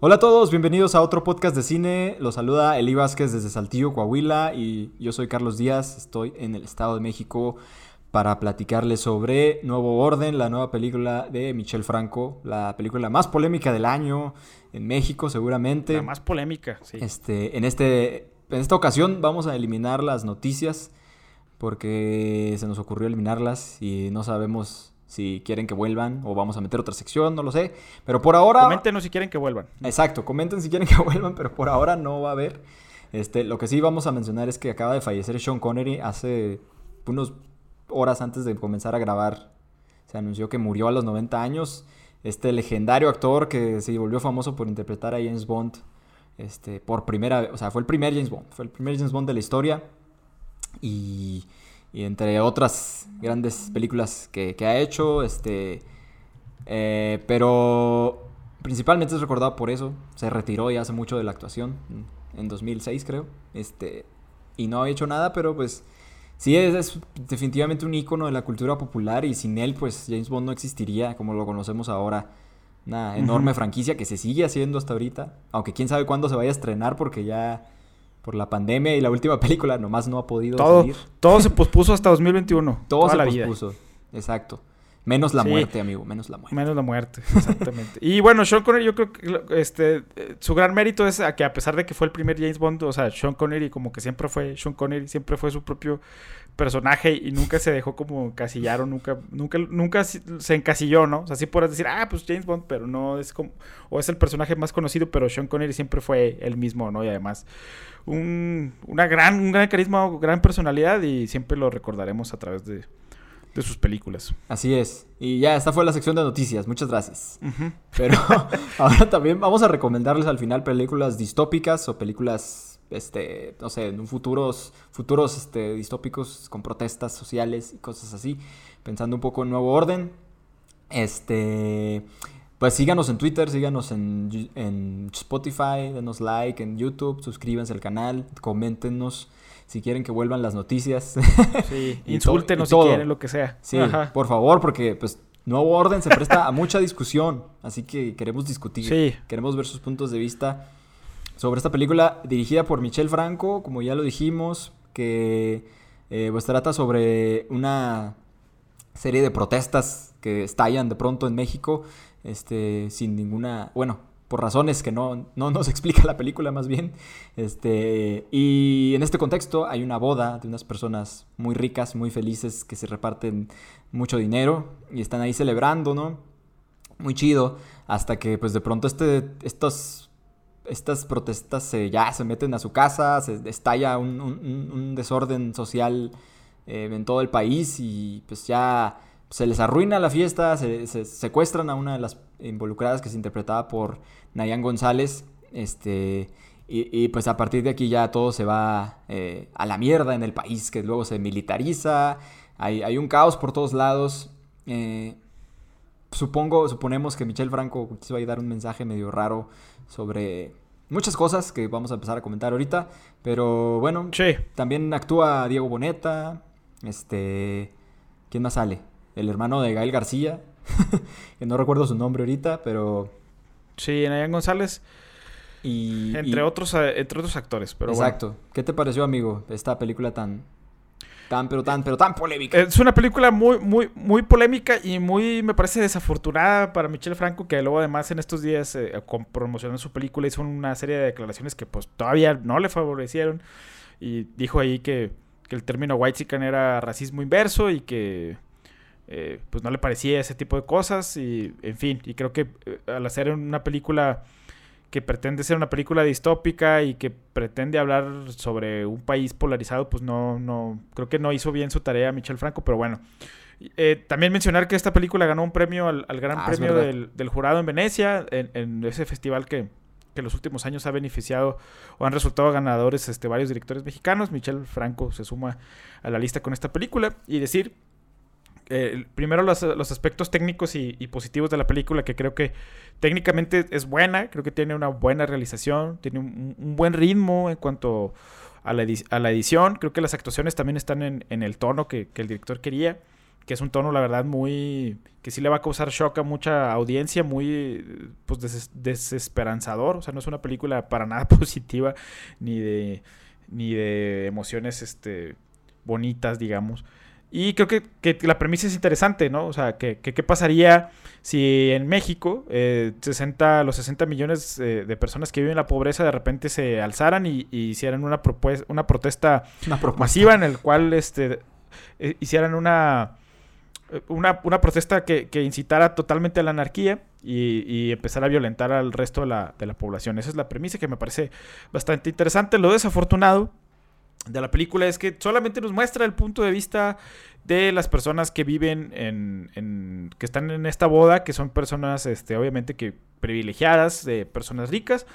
Hola a todos, bienvenidos a otro podcast de cine. Los saluda Eli Vázquez desde Saltillo, Coahuila y yo soy Carlos Díaz. Estoy en el Estado de México para platicarles sobre Nuevo Orden, la nueva película de Michel Franco, la película más polémica del año en México seguramente. La más polémica, sí. Este, en, este, en esta ocasión vamos a eliminar las noticias porque se nos ocurrió eliminarlas y no sabemos si quieren que vuelvan o vamos a meter otra sección, no lo sé. Pero por ahora... Coméntenos si quieren que vuelvan. Exacto, comenten si quieren que vuelvan, pero por ahora no va a haber. Este, lo que sí vamos a mencionar es que acaba de fallecer Sean Connery hace unos horas antes de comenzar a grabar. Se anunció que murió a los 90 años. Este legendario actor que se volvió famoso por interpretar a James Bond. Este, por primera vez, o sea, fue el primer James Bond. Fue el primer James Bond de la historia. Y y entre otras grandes películas que, ha hecho. Este, eh, pero principalmente es recordado por eso. Se retiró ya hace mucho de la actuación, en 2006 creo. Este, y no ha hecho nada, pero pues sí es, definitivamente un icono de la cultura popular y sin él pues James Bond no existiría como lo conocemos ahora. Una enorme franquicia que se sigue haciendo hasta ahorita, aunque quién sabe cuándo se vaya a estrenar porque ya por la pandemia y la última película nomás no ha podido todo, Todo se pospuso hasta 2021. Todo se pospuso, exacto. Menos la muerte, amigo, menos la muerte. Menos la muerte, exactamente. y bueno, Sean Connery, yo creo que este, su gran mérito es a que a pesar de que fue el primer James Bond, o sea, Sean Connery como que siempre fue, Sean Connery siempre fue su propio personaje y nunca se dejó como encasillar o nunca, nunca, nunca se encasilló, ¿no? O sea, sí podrás decir, ah, pues James Bond, pero no es como, o es el personaje más conocido, pero Sean Connery siempre fue el mismo, ¿no? Y además, un, una gran, un gran carisma, gran personalidad y siempre lo recordaremos a través de, de sus películas. Así es. Y ya, esta fue la sección de noticias. Muchas gracias. Pero ahora también vamos a recomendarles al final películas distópicas o películas, este, no sé, en futuros, futuros este, distópicos con protestas sociales y cosas así. Pensando un poco en nuevo orden. Este. Pues síganos en Twitter, síganos en, en Spotify, denos like en YouTube, suscríbanse al canal, coméntenos si quieren que vuelvan las noticias. Sí, insúltenos si quieren, lo que sea. Sí, por favor, porque pues Nuevo Orden se presta a mucha discusión, así que queremos discutir, sí. queremos ver sus puntos de vista sobre esta película dirigida por Michel Franco, como ya lo dijimos, que eh, pues trata sobre una serie de protestas que estallan de pronto en México, este, sin ninguna, bueno, por razones que no, no nos explica la película más bien. Este, y en este contexto hay una boda de unas personas muy ricas, muy felices, que se reparten mucho dinero y están ahí celebrando, ¿no? Muy chido, hasta que pues de pronto este, estos, estas protestas ya se meten a su casa, se estalla un, desorden social eh, en todo el país y pues ya se les arruina la fiesta, se, secuestran a una de las involucradas que se interpretaba por Nayan González, este, y, pues a partir de aquí ya todo se va eh, a la mierda en el país, que luego se militariza, hay, un caos por todos lados. Eh, supongo, suponemos que Michel Franco quiso ahí dar un mensaje medio raro sobre muchas cosas que vamos a empezar a comentar ahorita, pero bueno, también actúa Diego Boneta, este, ¿quién más sale? El hermano de Gael García, que no recuerdo su nombre ahorita, pero... Sí, Nayan González. Y, entre, Otros, eh, entre otros actores, pero Exacto. ¿Qué te pareció, amigo, esta película tan... Tan, pero tan, pero tan polémica. Es una película muy, muy, muy polémica y muy, me parece, desafortunada para Michel Franco, que luego además en estos días eh, promocionó su película hizo una serie de declaraciones que pues todavía no le favorecieron. Y dijo ahí que, que el término white era racismo inverso y que eh, pues no le parecía ese tipo de cosas y en fin, y creo que eh, al hacer una película que pretende ser una película distópica y que pretende hablar sobre un país polarizado, pues no, no, creo que no hizo bien su tarea Michel Franco, pero bueno. Eh, también mencionar que esta película ganó un premio al, Gran ah, Premio del, Jurado en Venecia, en, ese festival que, que, en los últimos años ha beneficiado o han resultado ganadores este, varios directores mexicanos. Michel Franco se suma a la lista con esta película y decir eh, primero los, aspectos técnicos y, positivos de la película, que creo que técnicamente es buena, creo que tiene una buena realización, tiene un, buen ritmo en cuanto a la, edición, creo que las actuaciones también están en, el tono que, el director quería, que es un tono, la verdad, muy. que sí le va a causar shock a mucha audiencia, muy. pues desesperanzador. O sea, no es una película para nada positiva, ni de. ni de emociones, este. bonitas, digamos. Y creo que, la premisa es interesante, ¿no? O sea, que, qué pasaría si en México 60, eh, los 60 millones eh, de personas que viven en la pobreza de repente se alzaran y, hicieran una, una protesta masiva en el cual este, eh, hicieran una, una, protesta que, incitara totalmente a la anarquía y, y, empezara a violentar al resto de la, de la población. Esa es la premisa que me parece bastante interesante. Lo desafortunado de la película es que solamente nos muestra el punto de vista de las personas que viven en, que están en esta boda, que son personas, este, obviamente que privilegiadas, de personas ricas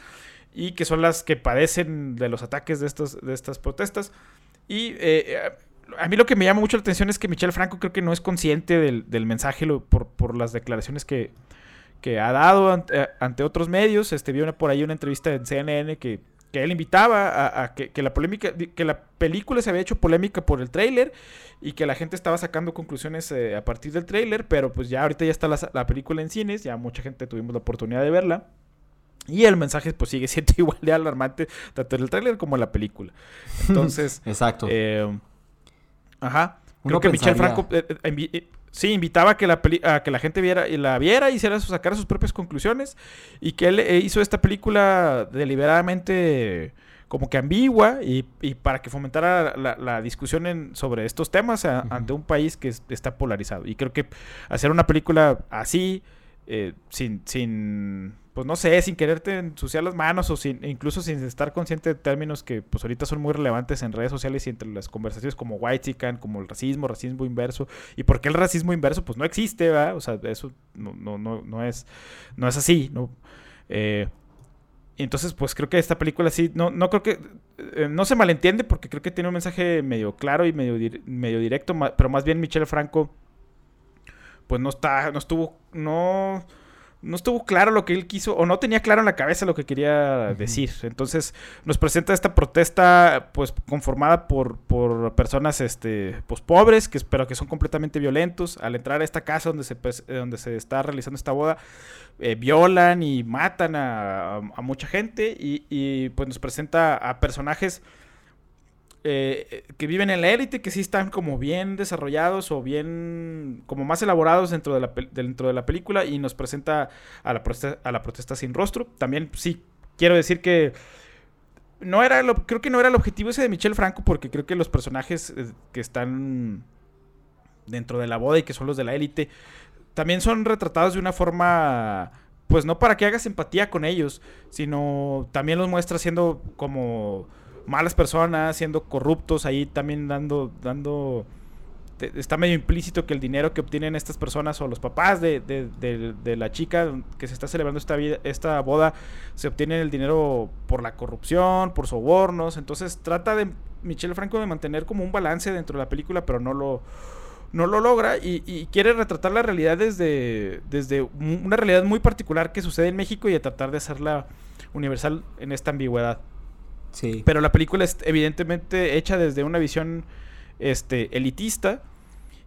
y que son las que padecen de los ataques de estos, de estas protestas. Y eh, a mí lo que me llama mucho la atención es que Michelle Franco creo que no es consciente del, mensaje por, las declaraciones que, ha dado ante, ante, otros medios. Este, vi por ahí una entrevista en CNN que que él invitaba a, que, la polémica, que la película se había hecho polémica por el tráiler y que la gente estaba sacando conclusiones eh, a partir del tráiler, pero pues ya ahorita ya está la, película en cines, ya mucha gente tuvimos la oportunidad de verla. Y el mensaje pues sigue siendo igual de alarmante tanto en el tráiler como en la película. Entonces... Exacto. Eh, ajá. Creo que Michelle Franco eh, eh Sí, invitaba a que la, a que la gente viera, y la viera y hiciera, sacara sus propias conclusiones. Y que él eh, hizo esta película deliberadamente como que ambigua y, para que fomentara la, discusión sobre estos temas ante un país que está polarizado. Y creo que hacer una película así, eh, sin, sin pues no sé, sin quererte ensuciar las manos o incluso sin estar consciente de términos que pues ahorita son muy relevantes en redes sociales y entre las conversaciones como white chican, como el racismo, racismo inverso. ¿Y por qué el racismo inverso? Pues no existe, ¿verdad? O sea, eso no, no, no, no es, no es así, ¿no? Eh, entonces, pues creo que esta película sí, no, no creo que, eh, no se malentiende porque creo que tiene un mensaje medio claro y medio, medio directo, pero más bien Michelle Franco, pues no está, no estuvo, no no estuvo claro lo que él quiso o no tenía claro en la cabeza lo que quería decir. Entonces nos presenta esta protesta pues conformada por, por personas este pues pobres que pero que son completamente violentos al entrar a esta casa donde se pues, donde se está realizando esta boda eh, violan y matan a, mucha gente y, y pues nos presenta a personajes eh, que viven en la élite, que sí están como bien desarrollados o bien como más elaborados dentro de la, dentro de la película y nos presenta a la, protesta, a la protesta sin rostro. También sí, quiero decir que no era lo, creo que no era el objetivo ese de Michelle Franco porque creo que los personajes eh, que están dentro de la boda y que son los de la élite también son retratados de una forma pues no para que hagas empatía con ellos, sino también los muestra siendo como malas personas, siendo corruptos, ahí también dando, dando, está medio implícito que el dinero que obtienen estas personas o los papás de, de, la chica que se está celebrando esta, vida, esta boda, se obtienen el dinero por la corrupción, por sobornos, entonces trata de Michelle Franco de mantener como un balance dentro de la película, pero no lo no lo logra y, quiere retratar la realidad desde, desde una realidad muy particular que sucede en México y a tratar de hacerla universal en esta ambigüedad. Pero la película es evidentemente hecha desde una visión este, elitista.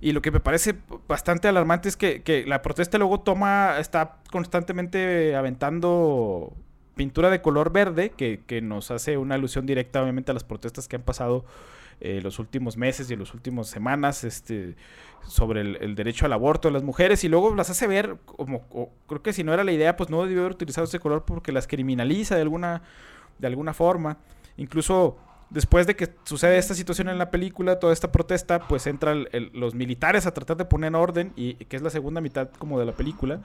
Y lo que me parece bastante alarmante es que, la protesta luego toma, está constantemente aventando pintura de color verde, que, nos hace una alusión directa obviamente a las protestas que han pasado eh, los últimos meses y las últimas semanas este, sobre el, derecho al aborto de las mujeres y luego las hace ver como, creo que si no era la idea, pues no debió haber utilizado ese color porque las criminaliza de alguna, de alguna forma. Incluso después de que sucede esta situación en la película, toda esta protesta, pues entran los militares a tratar de poner orden, y que es la segunda mitad como de la película,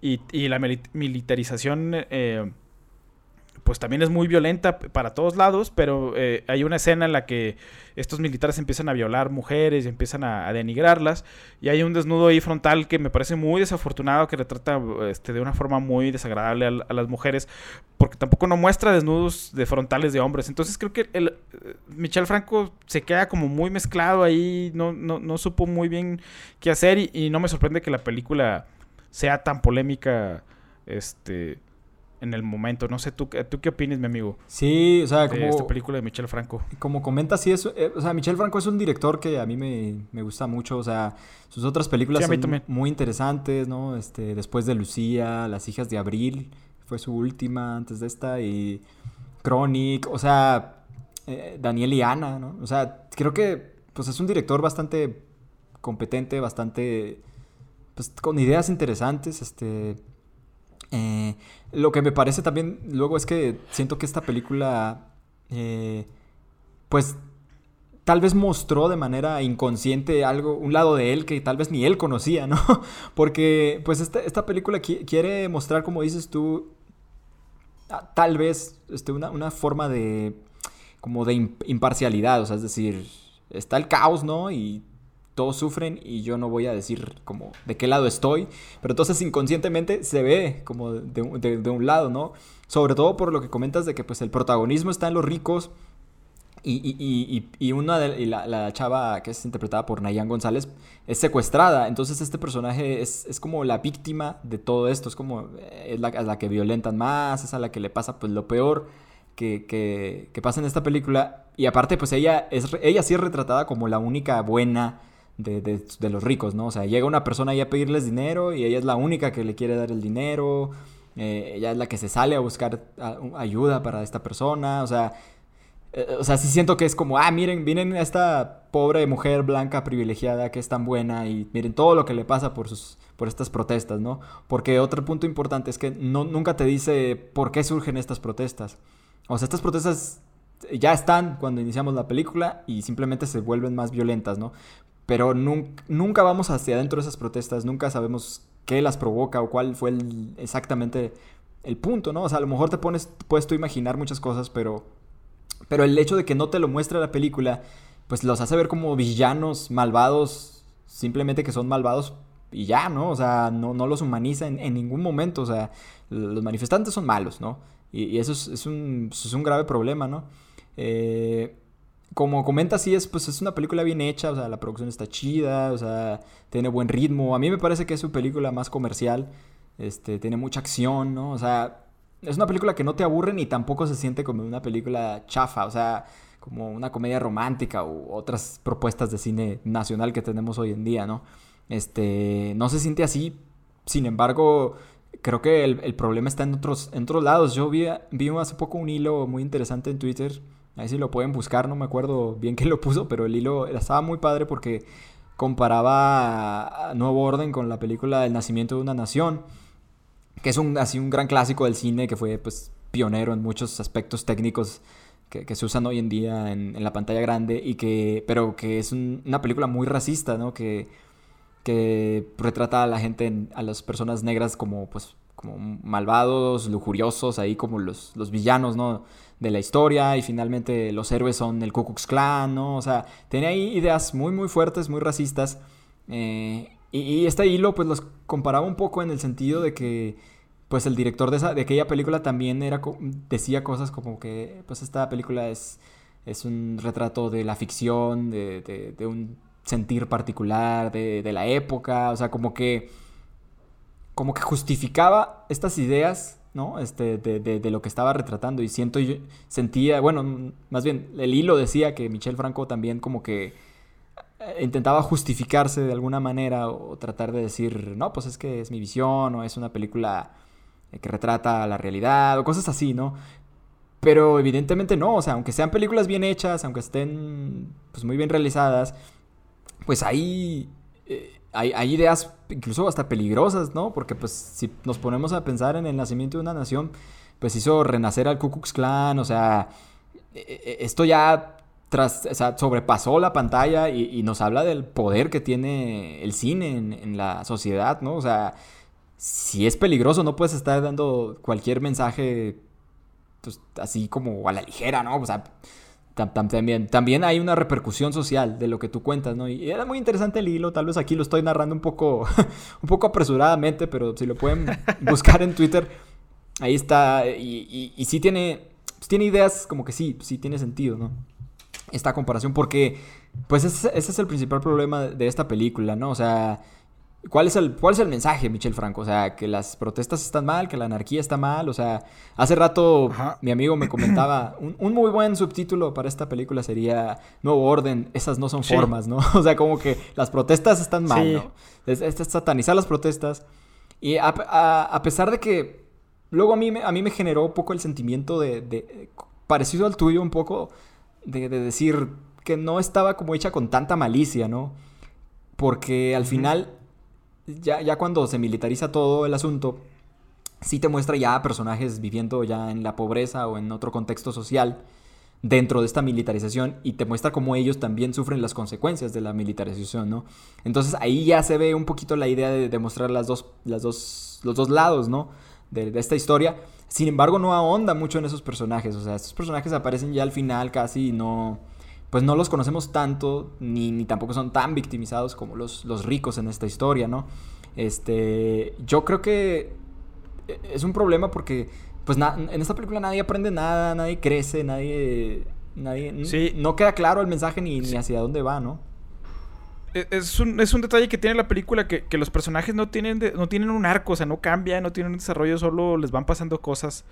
y, la militarización eh, pues también es muy violenta para todos lados, pero eh, hay una escena en la que estos militares empiezan a violar mujeres y empiezan a, denigrarlas, y hay un desnudo ahí frontal que me parece muy desafortunado, que retrata este, de una forma muy desagradable a, las mujeres, porque tampoco no muestra desnudos de frontales de hombres. Entonces creo que el, eh, Michel Franco se queda como muy mezclado ahí, no, no, no supo muy bien qué hacer, y, y no me sorprende que la película sea tan polémica, este en el momento. No sé, ¿tú, ¿tú qué opinas, mi amigo? Sí, o sea, como... esta película de Michel Franco. Como comenta, sí, es, eh, o sea, Michel Franco es un director que a mí me, gusta mucho, o sea, sus otras películas son muy interesantes, ¿no? Este, después de Lucía, Las hijas de Abril, fue su última antes de esta, y Chronic, o sea, eh, Daniel y Ana, ¿no? O sea, creo que, pues es un director bastante competente, bastante, pues con ideas interesantes, este eh, lo que me parece también luego es que siento que esta película, eh, pues tal vez mostró de manera inconsciente algo, un lado de él que tal vez ni él conocía, ¿no? Porque pues esta, esta película quiere mostrar, como dices tú, tal vez este, una, una forma de como de imparcialidad, o sea, es decir, está el caos, ¿no? Y todos sufren y yo no voy a decir como de qué lado estoy, pero entonces inconscientemente se ve como de, un lado, ¿no? Sobre todo por lo que comentas de que pues el protagonismo está en los ricos y, una de la, chava que es interpretada por Nayan González es secuestrada, entonces este personaje es, como la víctima de todo esto, es como es la, a la que violentan más, es a la que le pasa pues lo peor. Que, que, pasa en esta película. Y aparte, pues ella, es, ella sí es retratada como la única buena de, los ricos, ¿no? O sea, llega una persona ahí a pedirles dinero y ella es la única que le quiere dar el dinero, eh, ella es la que se sale a buscar ayuda para esta persona, o sea, eh, o sea, sí siento que es como, ah, miren, miren a esta pobre mujer blanca privilegiada que es tan buena y miren todo lo que le pasa por sus por estas protestas, ¿no? Porque otro punto importante es que no, nunca te dice por qué surgen estas protestas. O sea, estas protestas ya están cuando iniciamos la película y simplemente se vuelven más violentas, ¿no? Pero nunca, vamos hacia adentro de esas protestas, nunca sabemos qué las provoca o cuál fue exactamente el punto, ¿no? O sea, a lo mejor te pones, puedes tú imaginar muchas cosas, pero, pero el hecho de que no te lo muestre la película, pues los hace ver como villanos malvados, simplemente que son malvados y ya, ¿no? O sea, no, no los humaniza en, ningún momento, o sea, los manifestantes son malos, ¿no? Y, eso es, un, es un grave problema, ¿no? Eh, como comenta, sí es, pues es una película bien hecha, o sea, la producción está chida, o sea, tiene buen ritmo. A mí me parece que es su película más comercial, este, tiene mucha acción, ¿no? O sea, es una película que no te aburre ni tampoco se siente como una película chafa, o sea, como una comedia romántica u otras propuestas de cine nacional que tenemos hoy en día, ¿no? Este, no se siente así, sin embargo, creo que el, problema está en otros, en otros lados. Yo vi, vi hace poco un hilo muy interesante en Twitter Ahí sí lo pueden buscar, no me acuerdo bien quién lo puso, pero el hilo estaba muy padre porque comparaba Nuevo Orden con la película El nacimiento de una nación, que es un, así un gran clásico del cine que fue pues pionero en muchos aspectos técnicos que, se usan hoy en día en, la pantalla grande y que pero que es una película muy racista, ¿no? Que, que retrata a la gente, a las personas negras como pues como malvados, lujuriosos, ahí como los, los villanos, ¿no? de la historia y finalmente los héroes son el Ku Klux Klan, ¿no? O sea, tenía ahí ideas muy, muy fuertes, muy racistas. Eh, y, este hilo pues los comparaba un poco en el sentido de que pues el director de, esa, de aquella película también era, decía cosas como que pues esta película es, es un retrato de la ficción, de, de un sentir particular, de, de la época, o sea, como que como que justificaba estas ideas ¿no? Este, de, lo que estaba retratando. Y siento yo, sentía, bueno, más bien, el hilo decía que Michel Franco también como que eh, intentaba justificarse de alguna manera o tratar de decir, no, pues es que es mi visión o es una película eh, que retrata la realidad o cosas así, ¿no? Pero evidentemente no, o sea, aunque sean películas bien hechas, aunque estén pues muy bien realizadas, pues ahí eh, hay, ideas incluso hasta peligrosas, ¿no? Porque pues si nos ponemos a pensar en el nacimiento de una nación, pues hizo renacer al Ku Klux Klan, o sea, e, e, esto ya tras, sobrepasó la pantalla y, nos habla del poder que tiene el cine en, la sociedad, ¿no? O sea, si es peligroso, no puedes estar dando cualquier mensaje pues, así como a la ligera, ¿no? O sea, también, también hay una repercusión social de lo que tú cuentas, ¿no? Y era muy interesante el hilo, tal vez aquí lo estoy narrando un poco, un poco apresuradamente, pero si lo pueden buscar en Twitter, ahí está, y, y, sí tiene, pues tiene ideas como que sí, sí tiene sentido, ¿no? Esta comparación, porque pues ese, ese, es el principal problema de esta película, ¿no? O sea, ¿Cuál es, el, ¿Cuál es el mensaje, Michel Franco? O sea, que las protestas están mal, que la anarquía está mal. O sea, hace rato mi amigo me comentaba, un, muy buen subtítulo para esta película sería Nuevo Orden, esas no son formas, ¿no? O sea, como que las protestas están mal, ¿no? Es, es, satanizar las protestas. Y a, pesar de que luego a mí, a mí me generó un poco el sentimiento de, parecido al tuyo un poco, de, de decir que no estaba como hecha con tanta malicia, ¿no? Porque al final ya, ya cuando se militariza todo el asunto, sí te muestra ya personajes viviendo ya en la pobreza o en otro contexto social dentro de esta militarización y te muestra cómo ellos también sufren las consecuencias de la militarización, ¿no? Entonces ahí ya se ve un poquito la idea de demostrar las dos, las dos, los dos lados, ¿no? De, de, esta historia. Sin embargo, no ahonda mucho en esos personajes. O sea, estos personajes aparecen ya al final casi y no pues no los conocemos tanto, ni, ni tampoco son tan victimizados como los, los ricos en esta historia, ¿no? Este, yo creo que es un problema porque, pues en esta película nadie aprende nada, nadie crece, nadie, nadie, sí. no queda claro el mensaje ni, ni hacia dónde va, ¿no? E, es un, es un, detalle que tiene la película que, que los personajes no tienen, no tienen un arco, o sea, no cambian, no tienen un desarrollo, solo les van pasando cosas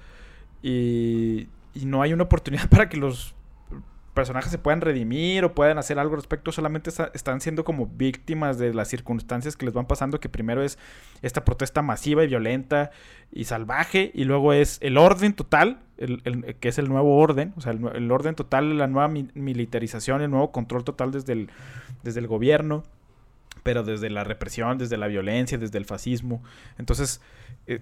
y, y no hay una oportunidad para que los personajes se puedan redimir o puedan hacer algo al respecto, solamente están siendo como víctimas de las circunstancias que les van pasando, que primero es esta protesta masiva y violenta y salvaje, y luego es el orden total, el, que es el nuevo orden, o sea, el, orden total, la nueva militarización, el nuevo control total desde el, desde el gobierno, pero desde la represión, desde la violencia, desde el fascismo. Entonces, eh,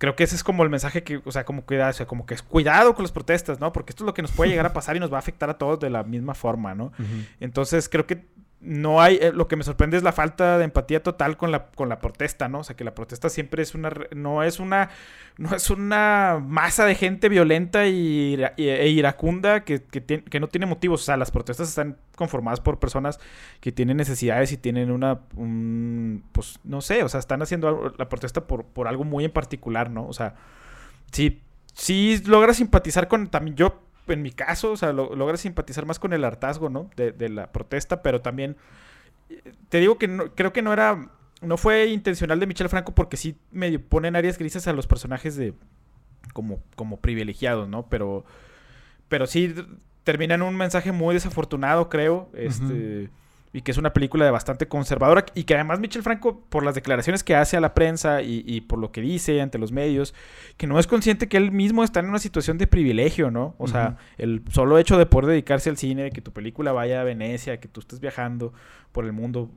creo que ese es como el mensaje que, o sea, como cuidado, o sea, como que es cuidado con las protestas, ¿no? Porque esto es lo que nos puede llegar a pasar y nos va a afectar a todos de la misma forma, ¿no? Entonces, creo que no hay, eh, lo que me sorprende es la falta de empatía total con la, con la protesta, ¿no? O sea, que la protesta siempre es una, no es una, no es una masa de gente violenta y, e iracunda que, que, no tiene motivos. O sea, las protestas están conformadas por personas que tienen necesidades y tienen una, pues, no sé, o sea, están haciendo la protesta por, por algo muy en particular, ¿no? O sea, sí, sí logra simpatizar con, también yo en mi caso, o sea, lo, logras simpatizar más con el hartazgo, ¿no? De, la protesta, pero también te digo que no, creo que no era, no fue intencional de Michel Franco porque sí me ponen áreas grises a los personajes de como, como privilegiados, ¿no? Pero, pero sí terminan un mensaje muy desafortunado, creo, este y que es una película de bastante conservadora y que además Michel Franco, por las declaraciones que hace a la prensa y, por lo que dice ante los medios, que no es consciente que él mismo está en una situación de privilegio, ¿no? O sea, el solo hecho de poder dedicarse al cine, de que tu película vaya a Venecia, que tú estés viajando por el mundo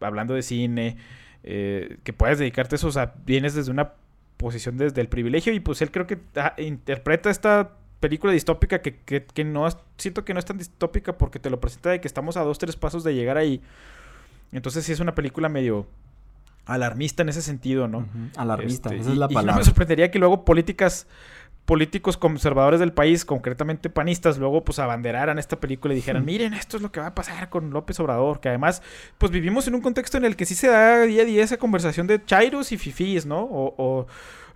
hablando de cine, eh, que puedas dedicarte a eso, o sea, vienes desde una posición desde el privilegio y pues él creo que ah, interpreta esta película distópica que, que, no siento que no es tan distópica porque te lo presenta de que estamos a dos, tres pasos de llegar ahí. Entonces sí es una película medio alarmista en ese sentido, ¿no? Alarmista, este, esa es la palabra. Y no me sorprendería que luego políticas políticos conservadores del país, concretamente panistas, luego pues abanderaran esta película y dijeran, miren, esto es lo que va a pasar con López Obrador, que además pues vivimos en un contexto en el que sí se da día a día esa conversación de chairos y fifís, ¿no? o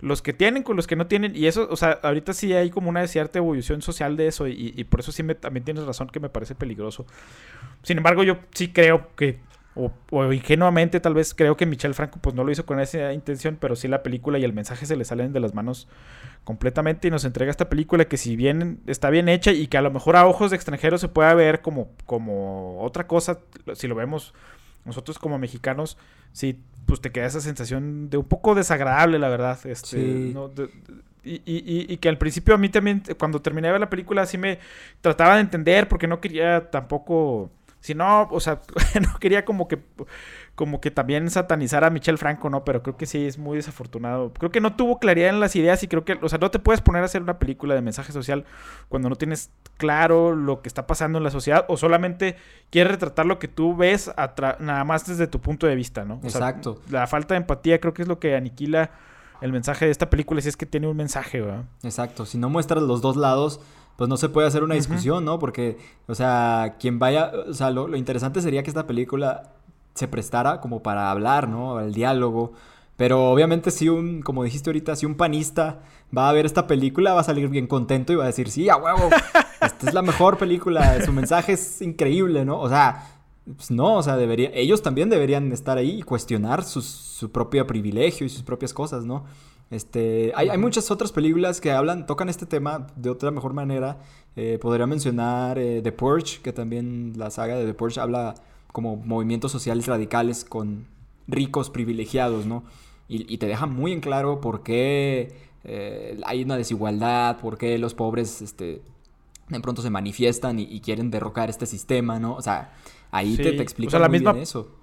los que tienen con los que no tienen. Y eso, o sea, ahorita sí hay como una cierta evolución social de eso. Y, por eso sí me, también tienes razón que me parece peligroso. Sin embargo, yo sí creo que, o, ingenuamente tal vez creo que Michel Franco pues no lo hizo con esa intención, pero sí la película y el mensaje se le salen de las manos completamente y nos entrega esta película que si bien está bien hecha y que a lo mejor a ojos de extranjeros se pueda ver como, como otra cosa, si lo vemos nosotros como mexicanos, sí, pues te queda esa sensación de un poco desagradable, la verdad. Este, y, que al principio a mí también, cuando terminé de ver la película, sí me trataba de entender porque no quería tampoco si no, o sea, no quería como que como que también satanizar a Michel Franco, ¿no? Pero creo que sí es muy desafortunado. Creo que no tuvo claridad en las ideas y creo que, o sea, no te puedes poner a hacer una película de mensaje social cuando no tienes claro lo que está pasando en la sociedad o solamente quieres retratar lo que tú ves nada más desde tu punto de vista, ¿no? Exacto. la falta de empatía creo que es lo que aniquila el mensaje de esta película si es que tiene un mensaje, ¿verdad? Exacto. Si no muestras los dos lados pues no se puede hacer una discusión, ¿no? Porque, o sea, quien vaya, o sea, lo, interesante sería que esta película se prestara como para hablar, ¿no? El diálogo. Pero obviamente si un, como dijiste ahorita, si un panista va a ver esta película, va a salir bien contento y va a decir, sí, a huevo, esta es la mejor película, su mensaje es increíble, ¿no? O sea, pues no, o sea, debería, ellos también deberían estar ahí y cuestionar su propio privilegio y sus propias cosas, ¿no? Este, hay, hay, muchas otras películas que hablan, tocan este tema de otra mejor manera. Eh, podría mencionar eh, The Purge, que también la saga de The Purge habla como movimientos sociales radicales con ricos privilegiados, ¿no? Y, te deja muy en claro por qué eh, hay una desigualdad, por qué los pobres este, de pronto se manifiestan y, quieren derrocar este sistema, ¿no? O sea, ahí te, te explica muy bien eso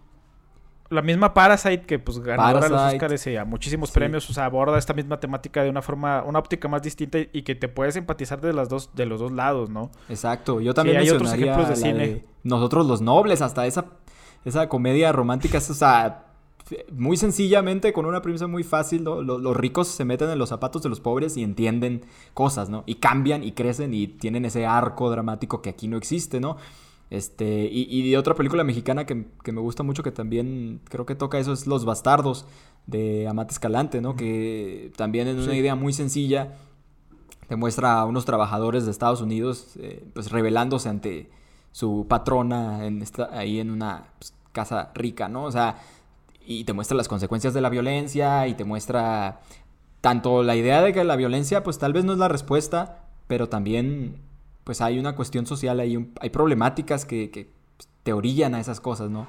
la misma Parasite que pues ganó los Oscars y a muchísimos premios, o sea, aborda esta misma temática de una forma, una óptica más distinta y que te puedes empatizar de las dos, de los dos lados, ¿no? Exacto. Yo también hay otros ejemplos de cine. nosotros los nobles, hasta esa, esa comedia romántica, es, o sea, muy sencillamente, con una premisa muy fácil, los, ricos se meten en los zapatos de los pobres y entienden cosas, ¿no? Y cambian y crecen y tienen ese arco dramático que aquí no existe, ¿no? Este, y, y otra película mexicana que, me gusta mucho, que también creo que toca eso, es Los Bastardos, de Amate Escalante, ¿no? Que también es una idea muy sencilla, demuestra a unos trabajadores de Estados Unidos, eh, pues rebelándose ante su patrona en esta, ahí en una pues, casa rica, ¿no? O sea, y te muestra las consecuencias de la violencia y te muestra tanto la idea de que la violencia, pues tal vez no es la respuesta, pero también pues hay una cuestión social, hay, hay problemáticas que, que pues, te orillan a esas cosas, ¿no?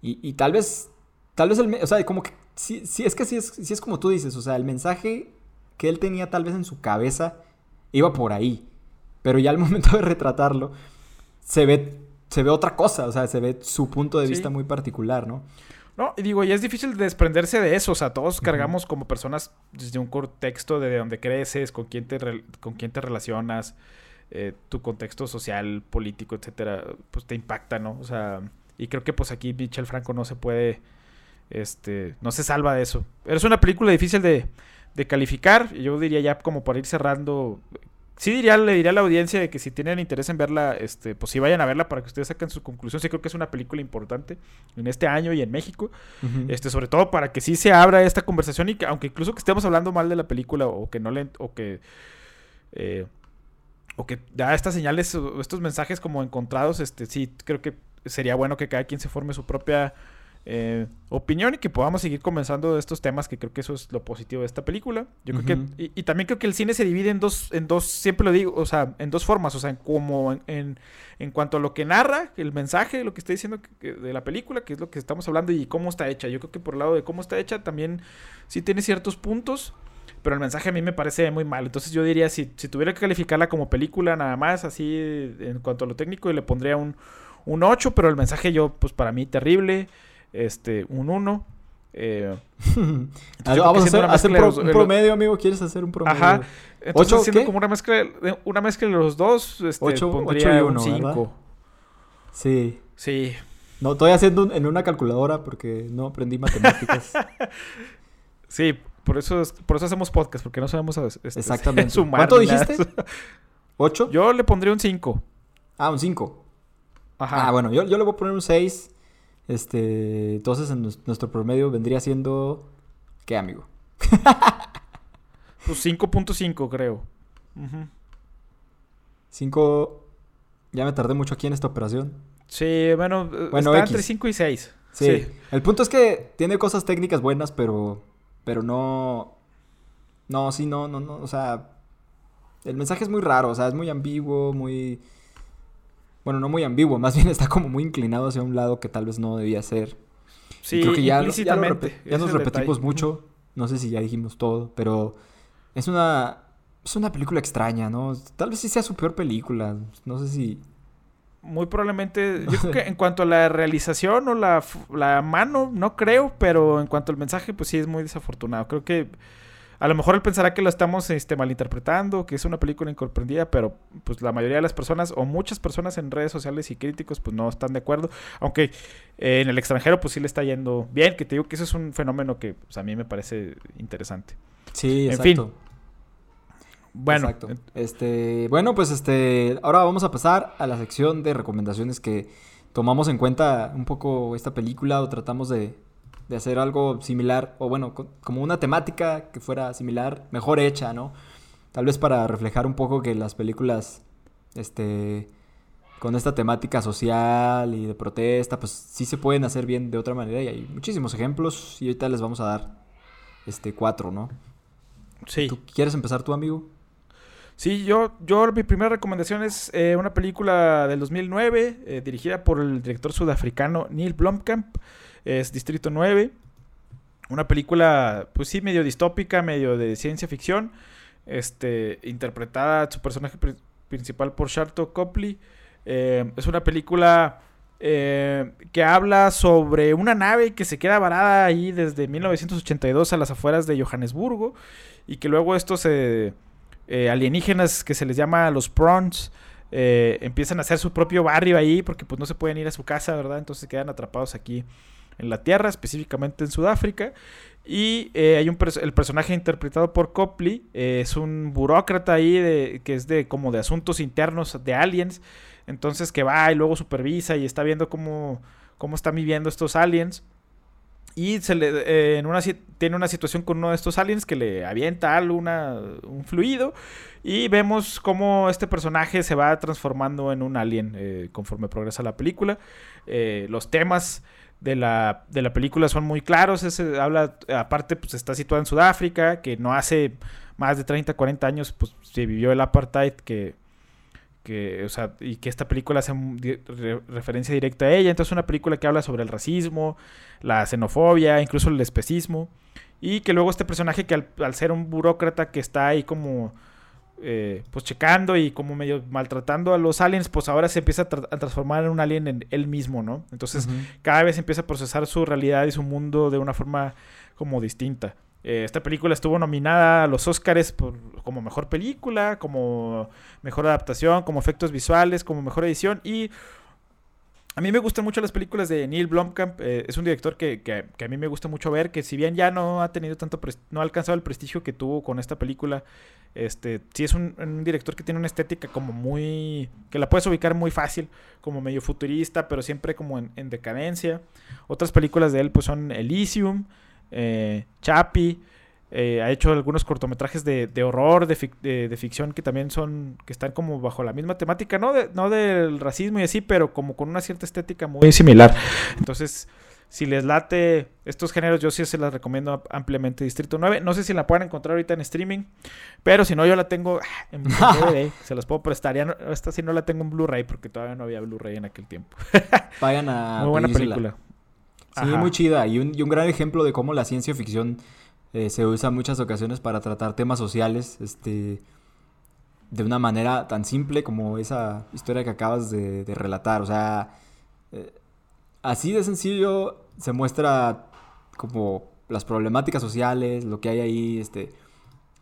Y, tal vez, tal vez, el, o sea, como que, sí, es que sí es, sí es como tú dices, o sea, el mensaje que él tenía tal vez en su cabeza iba por ahí, pero ya al momento de retratarlo, se ve, se ve otra cosa, o sea, se ve su punto de vista muy particular, ¿no? No, y digo, y es difícil desprenderse de eso. O sea, todos cargamos como personas desde un contexto de donde creces, con quién te, con quién te relacionas, eh, tu contexto social, político, etcétera, pues te impacta, ¿no? O sea, y creo que pues aquí Michel Franco no se puede, este, no se salva de eso. Pero es una película difícil de, de calificar. Yo diría ya como para ir cerrando, sí diría, le diría a la audiencia de que si tienen interés en verla, este, pues sí vayan a verla para que ustedes saquen su conclusión. Sí creo que es una película importante en este año y en México. Este, sobre todo para que sí se abra esta conversación y que, aunque incluso que estemos hablando mal de la película o que no le, o que eh, o que da estas señales o estos mensajes como encontrados, este sí creo que sería bueno que cada quien se forme su propia eh, opinión y que podamos seguir comenzando estos temas, que creo que eso es lo positivo de esta película. Yo creo que, y, también creo que el cine se divide en dos, en dos, siempre lo digo, o sea, en dos formas, o sea, como en, en, cuanto a lo que narra, el mensaje, lo que está diciendo de la película, que es lo que estamos hablando y cómo está hecha. Yo creo que por el lado de cómo está hecha también sí tiene ciertos puntos pero el mensaje a mí me parece muy mal. Entonces yo diría, si, si tuviera que calificarla como película nada más, así en cuanto a lo técnico, le pondría un, un 8, pero el mensaje yo, pues para mí terrible, este, un 1. Eh, vamos a hacer, un promedio, amigo. ¿Quieres hacer un promedio? Ajá. Entonces, ¿Ocho, haciendo como una mezcla, una mezcla de los dos, este, 8, pondría y 1, un 5. Sí. Sí. No, estoy haciendo en una calculadora porque no aprendí matemáticas. sí, por eso, por eso hacemos podcast, porque no sabemos este, Exactamente. sumar. ¿Cuánto dijiste? ¿Ocho? Yo le pondría un 5. Ah, un 5. Ajá. Ah, bueno, yo, yo, le voy a poner un 6. Este, entonces en nuestro promedio vendría siendo... ¿Qué, amigo? pues 5.5, creo. 5... Ya me tardé mucho aquí en esta operación. Sí, bueno, bueno está entre 5 y 6. sí. El punto es que tiene cosas técnicas buenas, pero pero no... No, sí, no, no, no, o sea... El mensaje es muy raro, o sea, es muy ambiguo, muy... Bueno, no muy ambiguo, más bien está como muy inclinado hacia un lado que tal vez no debía ser. Sí, creo que ya, ya, nos repetimos mucho. No sé si ya dijimos todo, pero es una es una película extraña, ¿no? Tal vez sí sea su peor película. No sé si muy probablemente, yo creo que en cuanto a la realización o la, la, mano, no creo, pero en cuanto al mensaje, pues sí es muy desafortunado. Creo que a lo mejor él pensará que lo estamos este, malinterpretando, que es una película incomprendida, pero pues la mayoría de las personas o muchas personas en redes sociales y críticos pues no están de acuerdo, aunque eh, en el extranjero pues sí le está yendo bien, que te digo que eso es un fenómeno que pues, a mí me parece interesante. Sí, en exacto. fin. Bueno, Este, bueno, pues este, ahora vamos a pasar a la sección de recomendaciones que tomamos en cuenta un poco esta película o tratamos de, hacer algo similar o bueno, como una temática que fuera similar, mejor hecha, ¿no? Tal vez para reflejar un poco que las películas, este, con esta temática social y de protesta, pues sí se pueden hacer bien de otra manera y hay muchísimos ejemplos y ahorita les vamos a dar este cuatro, ¿no? Sí. ¿Tú quieres empezar tu amigo? Sí, yo, yo mi primera recomendación es eh, una película del 2009 eh, dirigida por el director sudafricano Neil Blomkamp, es Distrito 9. Una película, pues sí, medio distópica, medio de ciencia ficción, este, interpretada su personaje principal por Sharto Copley. Eh, es una película eh, que habla sobre una nave que se queda varada ahí desde 1982 a las afueras de Johannesburgo y que luego estos eh, alienígenas que se les llama los prawns empiezan a hacer su propio barrio ahí porque pues no se pueden ir a su casa, ¿verdad? Entonces quedan atrapados aquí en la Tierra, específicamente en Sudáfrica. Y hay un el personaje interpretado por Copley, es un burócrata ahí que es de como de asuntos internos de aliens entonces que va y luego supervisa y está viendo cómo, cómo están viviendo estos aliens. Y se le, eh, tiene una situación con uno de estos aliens que le avienta algo, un fluido. Y vemos cómo este personaje se va transformando en un alien eh, conforme progresa la película. Eh, los temas de la, de la, película son muy claros. Ese, habla, aparte, pues está situada en Sudáfrica, que no hace más de 30, 40 años, pues se vivió el apartheid que que, o sea, y que esta película hace referencia directa a ella. Entonces, es una película que habla sobre el racismo, la xenofobia, incluso el especismo. Y que luego este personaje que al, ser un burócrata que está ahí como, eh, pues checando y como medio maltratando a los aliens, pues ahora se empieza a, transformar en un alien en él mismo, ¿no? Entonces, cada vez empieza a procesar su realidad y su mundo de una forma como distinta. Eh, esta película estuvo nominada a los Oscars por, como mejor película, como mejor adaptación, como efectos visuales, como mejor edición. Y a mí me gustan mucho las películas de Neil Blomkamp. Eh, es un director que, que, a mí me gusta mucho ver, que si bien ya no ha tenido tanto, no ha alcanzado el prestigio que tuvo con esta película, este, sí es un, director que tiene una estética como muy, que la puedes ubicar muy fácil, como medio futurista, pero siempre como en, en decadencia. Otras películas de él pues son Elysium eh, Chapi. Eh, ha hecho algunos cortometrajes de, horror, de, ficción que también son, que están como bajo la misma temática, no, no del racismo y así, pero como con una cierta estética muy similar. Entonces, si les late estos géneros, yo sí se las recomiendo ampliamente Distrito 9. No sé si la pueden encontrar ahorita en streaming, pero si no, yo la tengo ah, en DVD, se las puedo prestar. Ya esta sí no la tengo en Blu-ray porque todavía no había Blu-ray en aquel tiempo. Vayan a... Muy buena película. Sí, muy chida. Y un, gran ejemplo de cómo la ciencia ficción eh, se usa en muchas ocasiones para tratar temas sociales, este, de una manera tan simple como esa historia que acabas de, relatar. O sea, eh, así de sencillo se muestra como las problemáticas sociales, lo que hay ahí, este,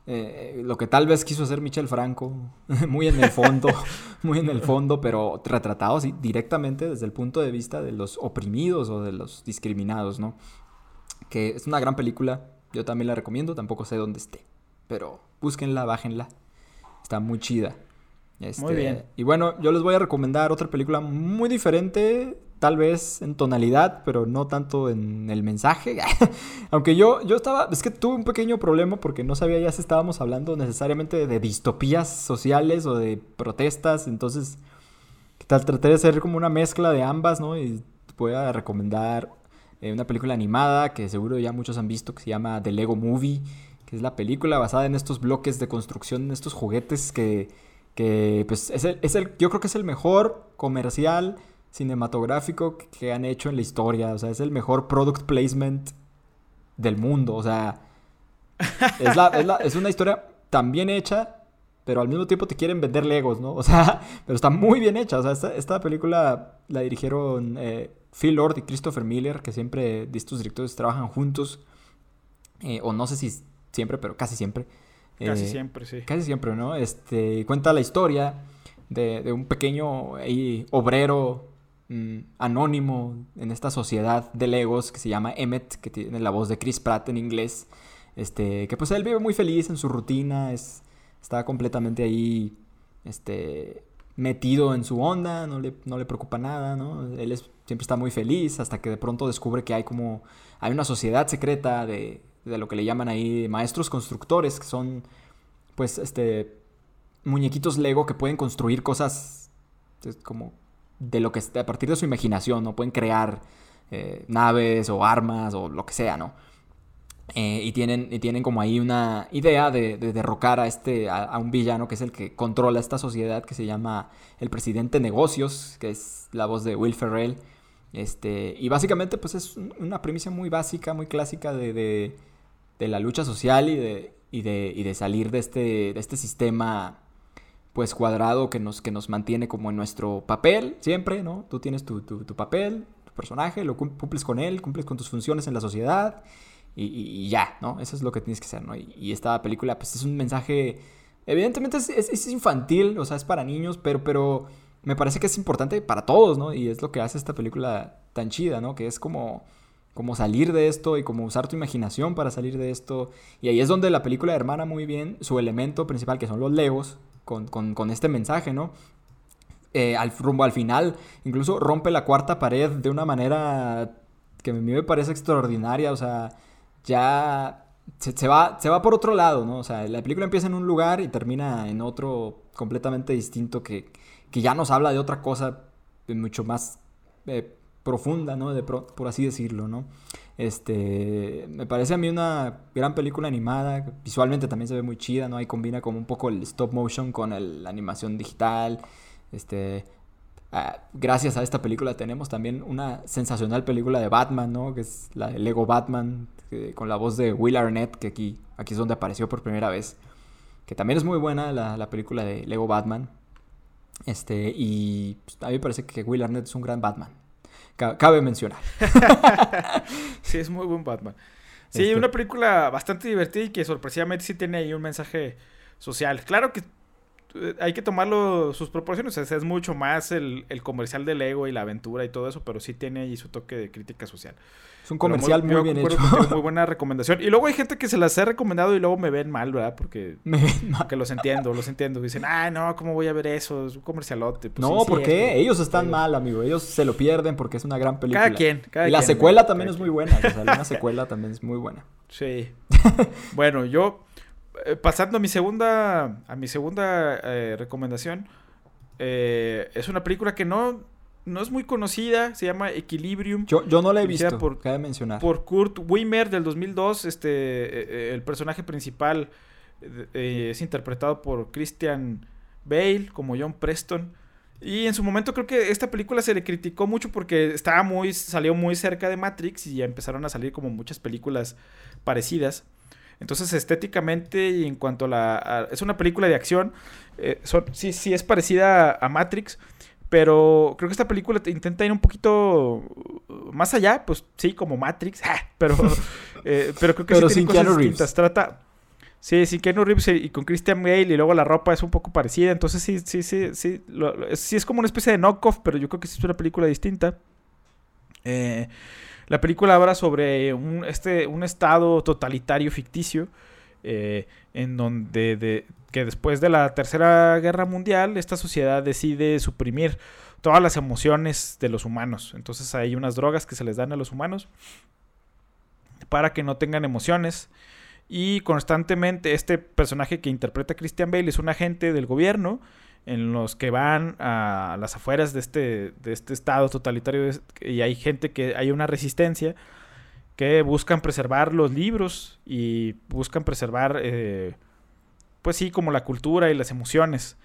eh, lo que tal vez quiso hacer Michel Franco, muy en el fondo, muy en el fondo, pero retratado directamente desde el punto de vista de los oprimidos o de los discriminados, ¿no? Que es una gran película, yo también la recomiendo, tampoco sé dónde esté, pero búsquenla, bájenla, está muy chida. muy este, bien. Y bueno, yo les voy a recomendar otra película muy diferente, tal vez en tonalidad, pero no tanto en el mensaje. Aunque yo, yo estaba, es que tuve un pequeño problema porque no sabía ya si estábamos hablando necesariamente de distopías sociales o de protestas, entonces tal, traté de hacer como una mezcla de ambas, ¿no? Y voy a recomendar eh, una película animada que seguro ya muchos han visto que se llama The Lego Movie, que es la película basada en estos bloques de construcción, en estos juguetes que, que pues es el, es el, yo creo que es el mejor comercial cinematográfico que han hecho en la historia. O sea, es el mejor product placement del mundo. O sea, es, una historia tan bien hecha, pero al mismo tiempo te quieren vender Legos, ¿no? O sea, pero está muy bien hecha. O sea, esta, película la dirigieron eh, Phil Lord y Christopher Miller, que siempre estos directores trabajan juntos. Eh, o no sé si siempre, pero casi siempre. Casi eh, siempre, sí. Casi siempre, ¿no? Este, cuenta la historia de, de un pequeño obrero Mm, anónimo en esta sociedad de Legos que se llama Emmet, que tiene la voz de Chris Pratt en inglés. Este, que pues él vive muy feliz en su rutina, es, está completamente ahí este, metido en su onda, no le, no le preocupa nada, ¿no? Él es, siempre está muy feliz hasta que de pronto descubre que hay como, hay una sociedad secreta de, de lo que le llaman ahí maestros constructores, que son pues este, muñequitos Lego que pueden construir cosas como de lo que a partir de su imaginación, ¿no? Pueden crear eh, naves o armas o lo que sea, ¿no? Eh, y, tienen, tienen como ahí una idea de, derrocar a, este, a, un villano que es el que controla esta sociedad que se llama el presidente Negocios, que es la voz de Will Ferrell. Este, y básicamente pues es una premisa muy básica, muy clásica de, de, la lucha social y de, y de, y de salir de este, de este sistema pues cuadrado que nos, que nos mantiene como en nuestro papel siempre, ¿no? Tú tienes tu, tu, papel, tu personaje, lo cumples con él, cumples con tus funciones en la sociedad y, ya, ¿no? Eso es lo que tienes que hacer, ¿no? Y, esta película, pues es un mensaje, evidentemente es, es, infantil, o sea, es para niños, pero, pero me parece que es importante para todos, ¿no? Y es lo que hace esta película tan chida, ¿no? Que es como, como salir de esto y como usar tu imaginación para salir de esto. Y ahí es donde la película hermana muy bien su elemento principal, que son los legos, con, con, con este mensaje, ¿no? Eh, al rumbo al final, incluso rompe la cuarta pared de una manera que a mí me parece extraordinaria, o sea, ya se, va, se va por otro lado, ¿no? O sea, la película empieza en un lugar y termina en otro completamente distinto que, que ya nos habla de otra cosa mucho más eh, profunda, ¿no? De por así decirlo, ¿no? Este, me parece a mí una gran película animada, visualmente también se ve muy chida, ¿no? Ahí combina como un poco el stop motion con la animación digital, este, Ah, gracias a esta película tenemos también una sensacional película de Batman, ¿no? Que es la de Lego Batman, con la voz de Will Arnett, que aquí, aquí es donde apareció por primera vez. Que también es muy buena la, película de Lego Batman. Este, y pues, a mí me parece que Will Arnett es un gran Batman. Cabe mencionar. sí, es muy buen Batman. Sí, este una película bastante divertida y que sorpresivamente sí tiene ahí un mensaje social. Claro que hay que tomarlo sus proporciones. es mucho más el, comercial del ego y la aventura y todo eso, pero sí tiene ahí su toque de crítica social. Es un comercial muy, bien hecho. muy buena recomendación. Y luego hay gente que se las ha recomendado y luego me ven mal, ¿verdad? Porque, me los entiendo, los entiendo. Dicen, ay, no, ¿cómo voy a ver eso? Es un comercialote. Pues no, porque ellos están mal, amigo. Ellos se lo pierden porque es una gran película. Cada quien, Y la secuela también es muy buena. O sea, una secuela también es muy buena. Sí. bueno, yo eh, pasando a mi segunda, a mi segunda eh, recomendación, eh, es una película que no, no es muy conocida, se llama Equilibrium. Yo, yo no la he visto, por, cabe mencionar. Por Kurt Wimmer del 2002, este, el personaje principal es interpretado por Christian Bale como John Preston. Y en su momento creo que esta película se le criticó mucho porque estaba muy, salió muy cerca de Matrix y ya empezaron a salir como muchas películas parecidas. Entonces, estéticamente y en cuanto a la... es una película de acción. Eh, sí, sí es parecida a, Matrix. Pero creo que esta película intenta ir un poquito más allá. Pues sí, como Matrix. Pero, eh, pero creo que pero sí tiene cosas distintas. Trata... Sí, sin Keanu Reeves y con Christian Bale y luego la ropa es un poco parecida. Entonces sí, sí, sí, sí. sí es como una especie de knockoff, pero yo creo que sí es una película distinta. Eh, la película habla sobre un, este, un estado totalitario ficticio eh, en donde de, que después de la Tercera Guerra Mundial esta sociedad decide suprimir todas las emociones de los humanos. Entonces hay unas drogas que se les dan a los humanos para que no tengan emociones. Y constantemente este personaje que interpreta Christian Bale es un agente del gobierno en los que van a las afueras de este, de este estado totalitario y hay gente que hay una resistencia que buscan preservar los libros y buscan preservar, eh, pues sí, como la cultura y las emociones.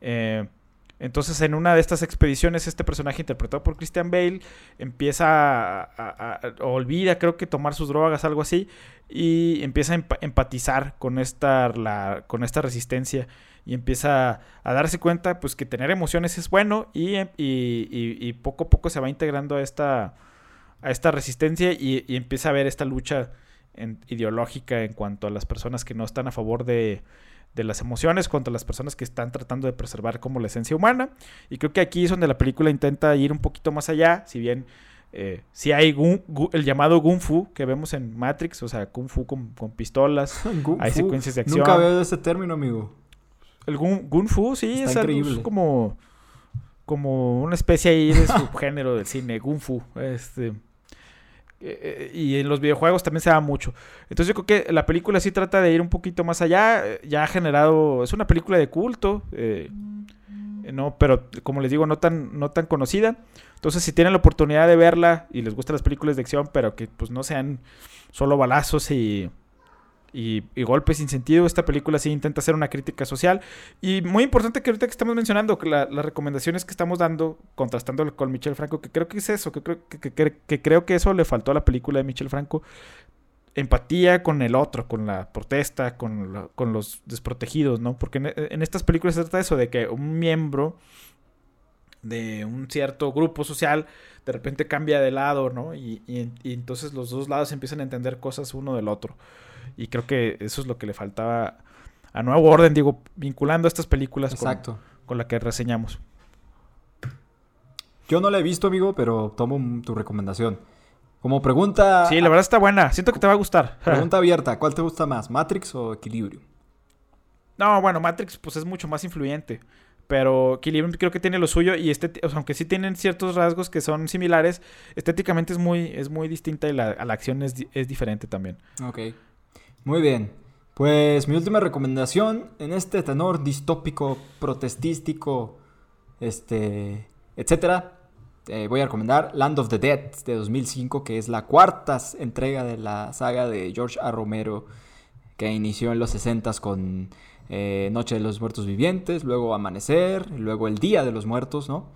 Eh, entonces, en una de estas expediciones, este personaje interpretado por Christian Bale empieza a, olvida, creo que tomar sus drogas, algo así, y empieza a empatizar con esta, con esta resistencia y empieza a darse cuenta pues que tener emociones es bueno y, y, poco a poco se va integrando a esta, a esta resistencia y, empieza a ver esta lucha ideológica en cuanto a las personas que no están a favor de, de las emociones contra las personas que están tratando de preservar como la esencia humana. Y creo que aquí es donde la película intenta ir un poquito más allá, si bien eh, si hay el llamado Kung Fu que vemos en Matrix, o sea, Kung Fu con, pistolas, hay secuencias de acción. Nunca veo ese término, amigo. El Gun, Fu, sí, es, como, como una especie ahí de subgénero del cine, Gun Fu. Este, eh, y en los videojuegos también se da mucho. Entonces yo creo que la película sí trata de ir un poquito más allá. Ya ha generado, es una película de culto. Eh, ¿no? Pero como les digo, no tan, no tan conocida. Entonces, si tienen la oportunidad de verla y les gustan las películas de acción, pero que pues no sean solo balazos y, y, golpes sin sentido, esta película sí intenta hacer una crítica social. Y muy importante que ahorita que estamos mencionando, las recomendaciones que estamos dando, contrastando con Michel Franco, que creo que es eso, que creo que, creo que eso le faltó a la película de Michel Franco, empatía con el otro, con la protesta, con, con los desprotegidos, ¿no? Porque en, estas películas se trata de eso, de que un miembro de un cierto grupo social de repente cambia de lado, ¿no? Y, entonces los dos lados empiezan a entender cosas uno del otro. Y creo que eso es lo que le faltaba a Nuevo Orden, digo, vinculando estas películas Con, con la que reseñamos. Yo no la he visto, amigo, pero tomo tu recomendación. Como pregunta. Sí, la verdad está buena. Siento que te va a gustar. Pregunta abierta: ¿cuál te gusta más, Matrix o Equilibrio? No, bueno, Matrix pues es mucho más influyente. Pero Equilibrium creo que tiene lo suyo y este, aunque sí tienen ciertos rasgos que son similares, estéticamente es muy, es muy distinta y la, la acción es, es diferente también. Ok. Muy bien. Pues mi última recomendación en este tenor distópico, protestístico, este, etcétera, eh, voy a recomendar Land of the Dead de 2005, que es la cuarta entrega de la saga de George A. Romero, que inició en los 60 con eh, Noche de los Muertos Vivientes, luego Amanecer, luego El Día de los Muertos, ¿no?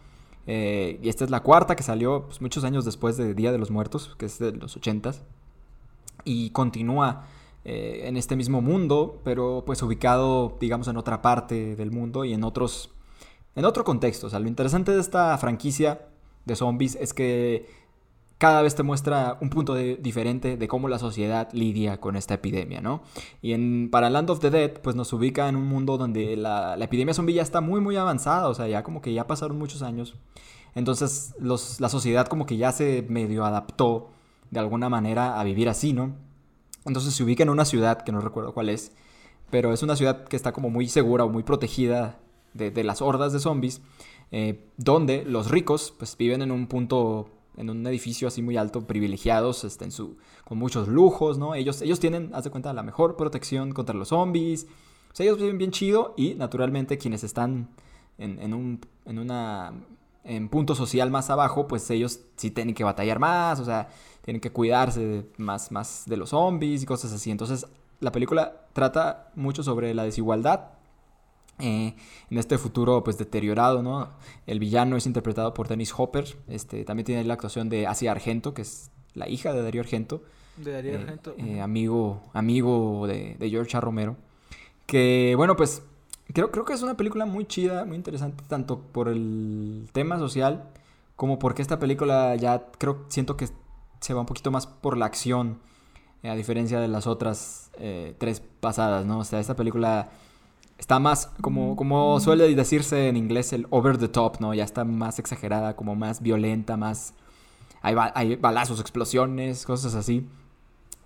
Eh, y esta es la cuarta que salió pues, muchos años después de Día de los Muertos, que es de los 80 y continúa en este mismo mundo, pero pues ubicado, digamos, en otra parte del mundo y en otros, en otro contexto. O sea, lo interesante de esta franquicia de zombies es que cada vez te muestra un punto diferente de cómo la sociedad lidia con esta epidemia, ¿no? Y en, para Land of the Dead, pues nos ubica en un mundo donde la, epidemia zombie ya está muy, muy avanzada, o sea, ya como que ya pasaron muchos años. Entonces la sociedad como que ya se medio adaptó de alguna manera a vivir así, ¿no? Entonces se ubica en una ciudad, que no recuerdo cuál es, pero es una ciudad que está como muy segura o muy protegida de, de las hordas de zombies. Eh, donde los ricos pues viven en un punto, en un edificio así muy alto, privilegiados, este, en su, con muchos lujos, ¿no? Ellos, ellos tienen, haz de cuenta, la mejor protección contra los zombies. Ellos viven bien chido y naturalmente quienes están en, un, en una en punto social más abajo, pues ellos sí tienen que batallar más, o sea, tienen que cuidarse más, más de los zombies y cosas así. Entonces, la película trata mucho sobre la desigualdad eh, en este futuro pues deteriorado, ¿no? El villano es interpretado por Dennis Hopper, este, también tiene la actuación de Asia Argento, que es la hija de Darío Argento. De Darío eh, Argento. Eh, amigo amigo de, George A. Romero. Que bueno, pues creo, creo que es una película muy chida, muy interesante, tanto por el tema social como porque esta película ya creo, siento que se va un poquito más por la acción, a diferencia de las otras tres pasadas, ¿no? O sea, esta película está más, como, como suele decirse en inglés, el over the top, ¿no? Ya está más exagerada, como más violenta, más... Hay, hay balazos, explosiones, cosas así,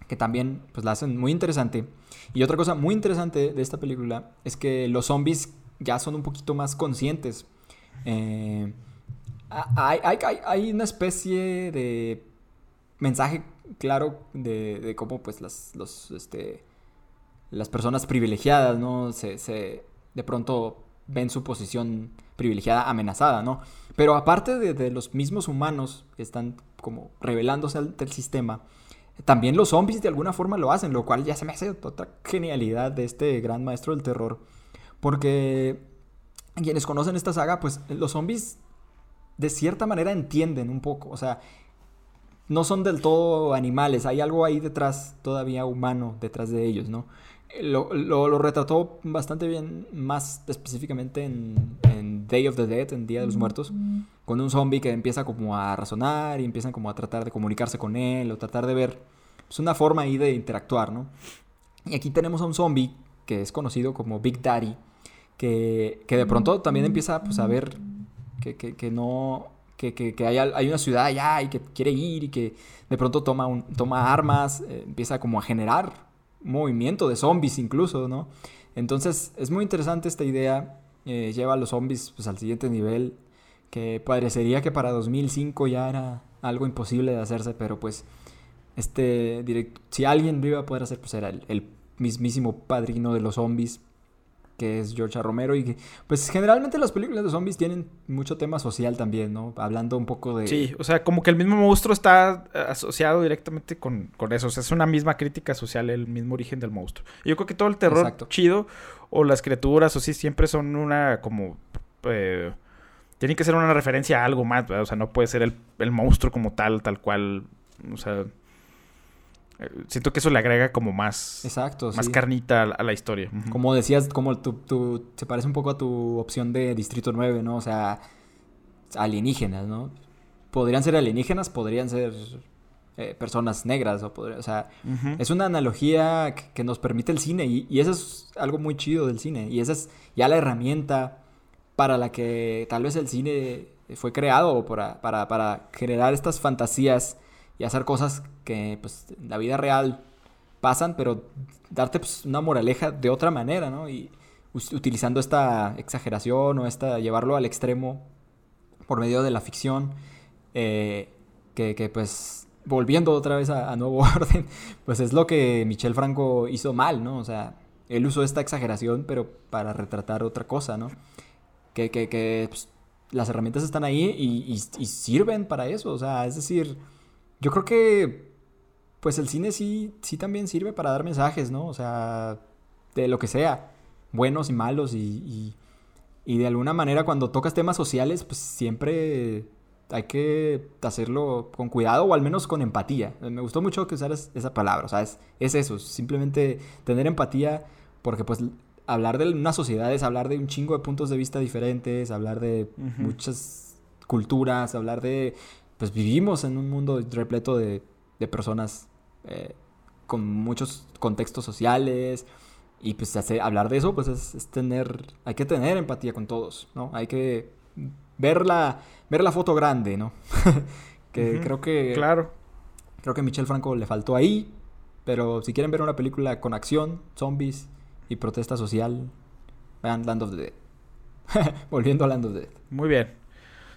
que también pues la hacen muy interesante. Y otra cosa muy interesante de esta película es que los zombies ya son un poquito más conscientes. Eh, hay, hay, hay, una especie de mensaje claro de, de cómo pues las, este, las personas privilegiadas, ¿no? Se, se, de pronto ven su posición privilegiada amenazada, ¿no? Pero aparte de, los mismos humanos que están como revelándose ante el sistema, también los zombies de alguna forma lo hacen, lo cual ya se me hace otra genialidad de este gran maestro del terror. Porque quienes conocen esta saga, pues los zombies de cierta manera entienden un poco, o sea, no son del todo animales, hay algo ahí detrás, todavía humano, detrás de ellos, ¿no? lo, retrató bastante bien, más específicamente en, Day of the Dead, en Día de los Muertos, con un zombie que empieza como a razonar y empiezan como a tratar de comunicarse con él o tratar de ver es pues, una forma ahí de interactuar, ¿no? Y aquí tenemos a un zombie que es conocido como Big Daddy, que, de pronto también empieza pues, a ver que, no... Que, hay, hay, una ciudad allá y que quiere ir y que de pronto toma, toma armas, eh, empieza como a generar movimiento de zombies incluso, ¿no? Entonces es muy interesante esta idea, eh, lleva a los zombies pues, al siguiente nivel, que parecería que para 2005 ya era algo imposible de hacerse, pero pues este si alguien lo iba a poder hacer, pues era el, mismísimo padrino de los zombies. Que es George Romero y que, pues generalmente las películas de zombies tienen mucho tema social también, ¿no? Hablando un poco de... Sí, o sea, como que el mismo monstruo está eh, asociado directamente con, eso, o sea, es una misma crítica social, el mismo origen del monstruo. yo creo que todo el terror chido o las criaturas o sí siempre son una como... Eh, tienen que ser una referencia a algo más, o sea, no puede ser el, el monstruo como tal, tal cual, o sea siento que eso le agrega como más. Exacto. Más carnita a, la historia. Como decías, como tu, se parece un poco a tu opción de Distrito 9, ¿no? O sea, alienígenas, ¿no? Podrían ser alienígenas, podrían ser eh, personas negras, o, o sea, es una analogía que, nos permite el cine y, y, eso es algo muy chido del cine. Y esa es ya la herramienta para la que tal vez el cine fue creado para, para, para generar estas fantasías y hacer cosas que pues en la vida real pasan, pero darte pues, una moraleja de otra manera, ¿no? Y utilizando esta exageración o esta llevarlo al extremo por medio de la ficción, eh, que, pues volviendo otra vez a, Nuevo Orden, pues es lo que Michel Franco hizo mal, ¿no? O sea, él usó esta exageración, pero para retratar otra cosa, ¿no? Que, que, pues, las herramientas están ahí y, y, sirven para eso, o sea, es decir, yo creo que pues el cine sí, sí también sirve para dar mensajes, ¿no? O sea, de lo que sea, buenos y malos y, y, de alguna manera cuando tocas temas sociales, pues siempre hay que hacerlo con cuidado o al menos con empatía. Me gustó mucho que usaras esa palabra, o sea, es, es eso, simplemente tener empatía porque pues hablar de una sociedad es hablar de un chingo de puntos de vista diferentes, hablar de muchas culturas, hablar de pues vivimos en un mundo repleto de, personas eh, con muchos contextos sociales y pues hablar de eso pues es, tener, hay que tener empatía con todos, ¿no? Hay que ver la, ver la foto grande, ¿no? que creo que... Claro. Creo que a Michel Franco le faltó ahí, pero si quieren ver una película con acción, zombies y protesta social, vean Land of the Dead. Volviendo a Land of the Dead. Muy bien.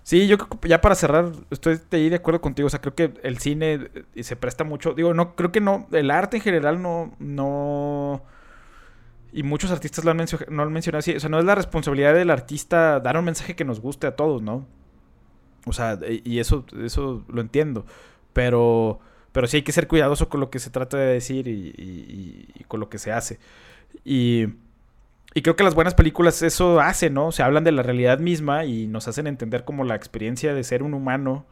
Sí, yo creo que ya para cerrar, estoy de acuerdo contigo. O sea, creo que el cine eh, se presta mucho. Digo, no, creo que no. El arte en general no. no y muchos artistas lo han, mencionado así. O sea, no es la responsabilidad del artista dar un mensaje que nos guste a todos, ¿no? O sea, y eso, eso lo entiendo. Pero, pero sí hay que ser cuidadoso con lo que se trata de decir y con lo que se hace. Y y creo que las buenas películas eso hacen, ¿no? Se hablan de la realidad misma y nos hacen entender como la experiencia de ser un humano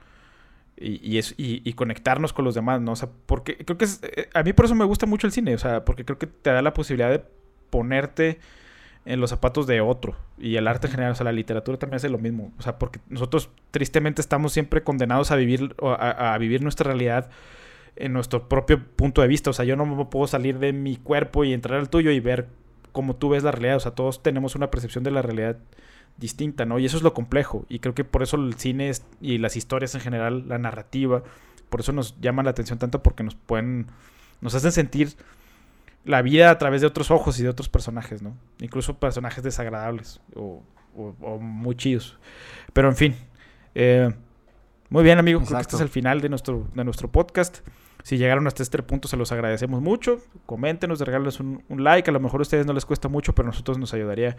y, y, conectarnos con los demás, ¿no? O sea, porque creo que es, eh, a mí por eso me gusta mucho el cine, o sea, porque creo que te da la posibilidad de ponerte en los zapatos de otro. Y el arte en general, o sea, la literatura también hace lo mismo. O sea, porque nosotros tristemente estamos siempre condenados a vivir, a, a vivir nuestra realidad en nuestro propio punto de vista. O sea, yo no puedo salir de mi cuerpo y entrar al tuyo y ver como tú ves la realidad. O sea, todos tenemos una percepción de la realidad distinta, ¿no? Y eso es lo complejo. Y creo que por eso el cine y las historias en general, la narrativa, por eso nos llama la atención tanto porque nos pueden, nos hacen sentir la vida a través de otros ojos y de otros personajes, ¿no? Incluso personajes desagradables o, muy chidos. Pero en fin. Eh, muy bien, amigos. Creo que este es el final de nuestro, de nuestro podcast. Si llegaron hasta este punto, se los agradecemos mucho. Coméntenos, regálenos un, un like. A lo mejor a ustedes no les cuesta mucho, pero a nosotros nos ayudaría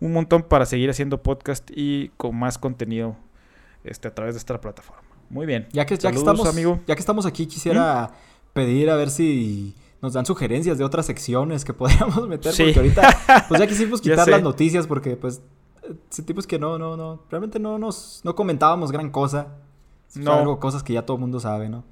un montón para seguir haciendo podcast y con más contenido este, a través de esta plataforma. Muy bien. Ya que, ya que estamos, amigo. Ya que estamos aquí, quisiera ¿Mm? pedir a ver si nos dan sugerencias de otras secciones que podríamos meter. Porque ahorita, pues ya quisimos quitar las noticias porque, pues, sentimos que no, no, no. Realmente no nos no comentábamos gran cosa. No. Algo, cosas que ya todo el mundo sabe, ¿no?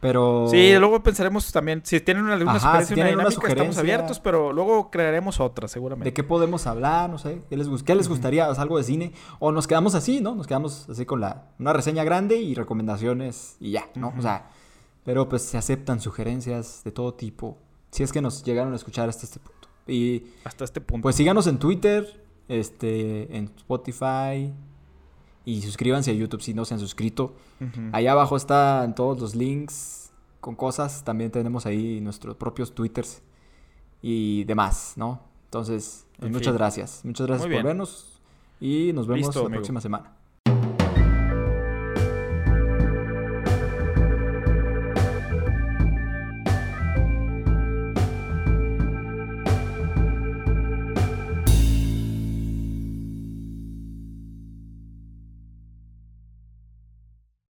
Pero... Sí, luego pensaremos también, si tienen alguna sugerencia, una dinámica, estamos abiertos, pero luego crearemos otra, seguramente. ¿De qué podemos hablar? No sé, ¿qué les, qué les gustaría? ¿Algo de cine? O nos quedamos así, ¿no? Nos quedamos así con la, una reseña grande y recomendaciones y ya, ¿no? O sea, pero pues se aceptan sugerencias de todo tipo, si es que nos llegaron a escuchar hasta este punto. Y... Hasta este punto. Pues síganos en Twitter, este, en Spotify, y suscríbanse a YouTube si no se han suscrito. Ahí abajo están todos los links con cosas. También tenemos ahí nuestros propios twitters y demás, ¿no? Entonces, pues muchas gracias. Muchas gracias por vernos y nos vemos la próxima semana.